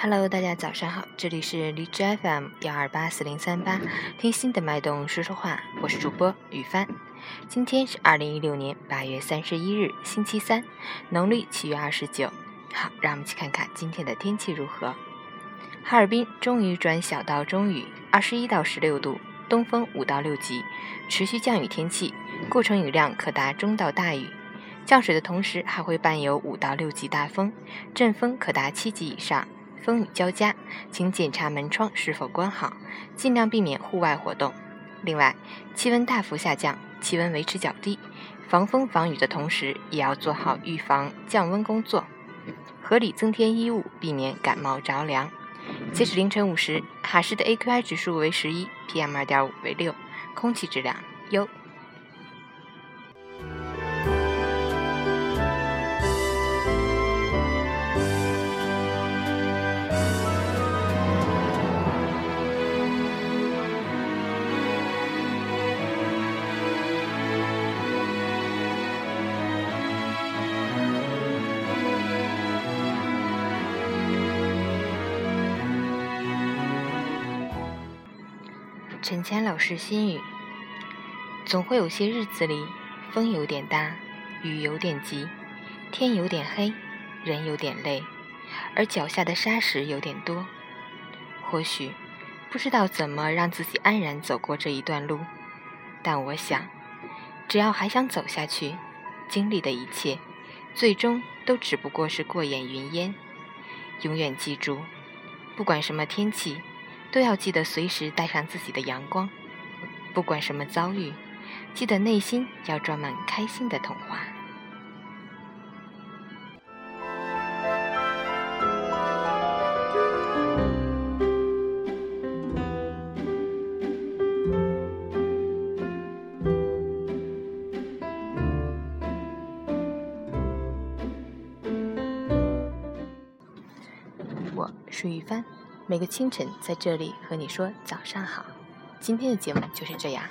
Hello，大家早上好，这里是荔枝 FM 幺二八四零三八，听心的脉动说说话，我是主播雨帆。今天是二零一六年八月三十一日，星期三，农历七月二十九。好，让我们去看看今天的天气如何。哈尔滨终于转小到中雨，二十一到十六度，东风五到六级，持续降雨天气，过程雨量可达中到大雨。降水的同时还会伴有五到六级大风，阵风可达七级以上。风雨交加，请检查门窗是否关好，尽量避免户外活动。另外，气温大幅下降，气温维持较低，防风防雨的同时，也要做好预防降温工作，合理增添衣物，避免感冒着凉。截止凌晨五时，哈市的 AQI 指数为十一，PM 二点五为六，空气质量优。陈谦老师心语：总会有些日子里，风有点大，雨有点急，天有点黑，人有点累，而脚下的沙石有点多。或许不知道怎么让自己安然走过这一段路，但我想，只要还想走下去，经历的一切，最终都只不过是过眼云烟。永远记住，不管什么天气。都要记得随时带上自己的阳光，不管什么遭遇，记得内心要装满开心的童话。我是雨帆。每个清晨，在这里和你说早上好。今天的节目就是这样，